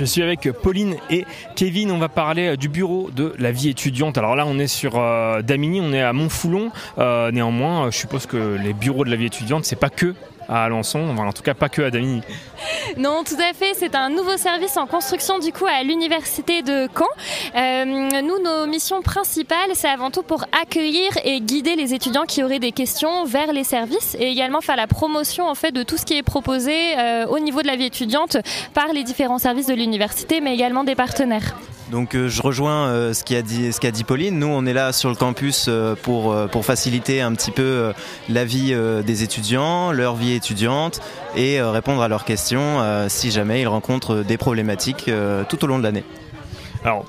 Je suis avec Pauline et Kevin. On va parler du bureau de la vie étudiante. Alors là, on est sur euh, Damini, on est à Montfoulon. Euh, néanmoins, je suppose que les bureaux de la vie étudiante, c'est pas que à Alençon, en tout cas pas que à Damini. Non, tout à fait. C'est un nouveau service en construction du coup à l'université de Caen. Euh, nous, nos missions principales, c'est avant tout pour accueillir et guider les étudiants qui auraient des questions vers les services et également faire la promotion en fait de tout ce qui est proposé euh, au niveau de la vie étudiante par les différents services de l'université, mais également des partenaires. Donc euh, je rejoins euh, ce qu'a dit, dit Pauline. Nous, on est là sur le campus euh, pour, pour faciliter un petit peu la vie des étudiants, leur vie étudiante et répondre à leurs questions si jamais ils rencontrent des problématiques tout au long de l'année. Alors,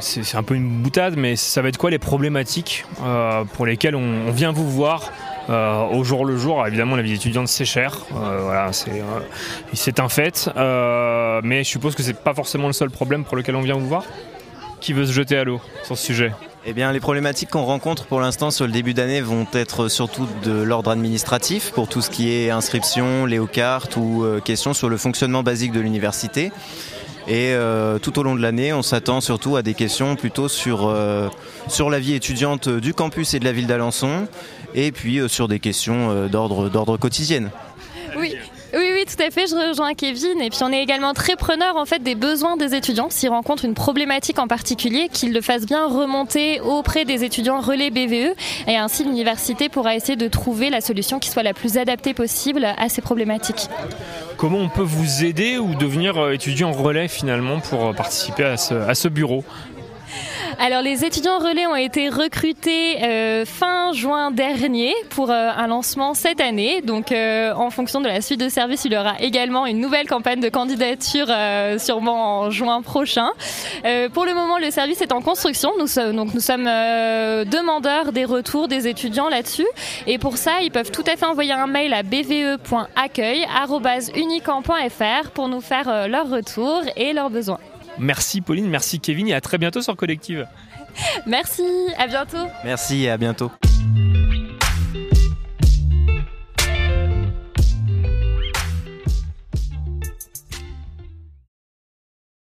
c'est un peu une boutade, mais ça va être quoi les problématiques pour lesquelles on vient vous voir au jour le jour, évidemment, la vie étudiante c'est cher, euh, voilà, c'est euh, c'est un fait. mais je suppose que c'est pas forcément le seul problème pour lequel on vient vous voir. Qui veut se jeter à l'eau sur ce sujet eh bien, les problématiques qu'on rencontre pour l'instant sur le début d'année vont être surtout de l'ordre administratif pour tout ce qui est inscription, léocartes ou questions sur le fonctionnement basique de l'université. Et tout au long de l'année, on s'attend surtout à des questions plutôt sur, sur la vie étudiante du campus et de la ville d'Alençon, et puis euh, sur des questions euh, d'ordre, d'ordre quotidienne. Oui, tout à fait. Je rejoins Kevin. Et puis, on est également très preneur en fait des besoins des étudiants. S'ils rencontrent une problématique en particulier, qu'ils le fassent bien remonter auprès des étudiants relais BVE. Et ainsi, l'université pourra essayer de trouver la solution qui soit la plus adaptée possible à ces problématiques. Comment on peut vous aider ou devenir euh, étudiant relais finalement pour participer à ce, à ce bureau? Alors les étudiants relais ont été recrutés euh, fin juin dernier pour euh, un lancement cette année. Donc euh, en fonction de la suite de service, il y aura également une nouvelle campagne de candidature sûrement en juin prochain. pour le moment, le service est en construction. Nous, donc nous sommes demandeurs des retours des étudiants là-dessus. Et pour ça, ils peuvent tout à fait envoyer un mail à bve.accueil.unicamp.fr pour nous faire leur retour et leurs besoins. Merci Pauline, merci Kevin et à très bientôt sur Collective. Merci, à bientôt. Merci et à bientôt.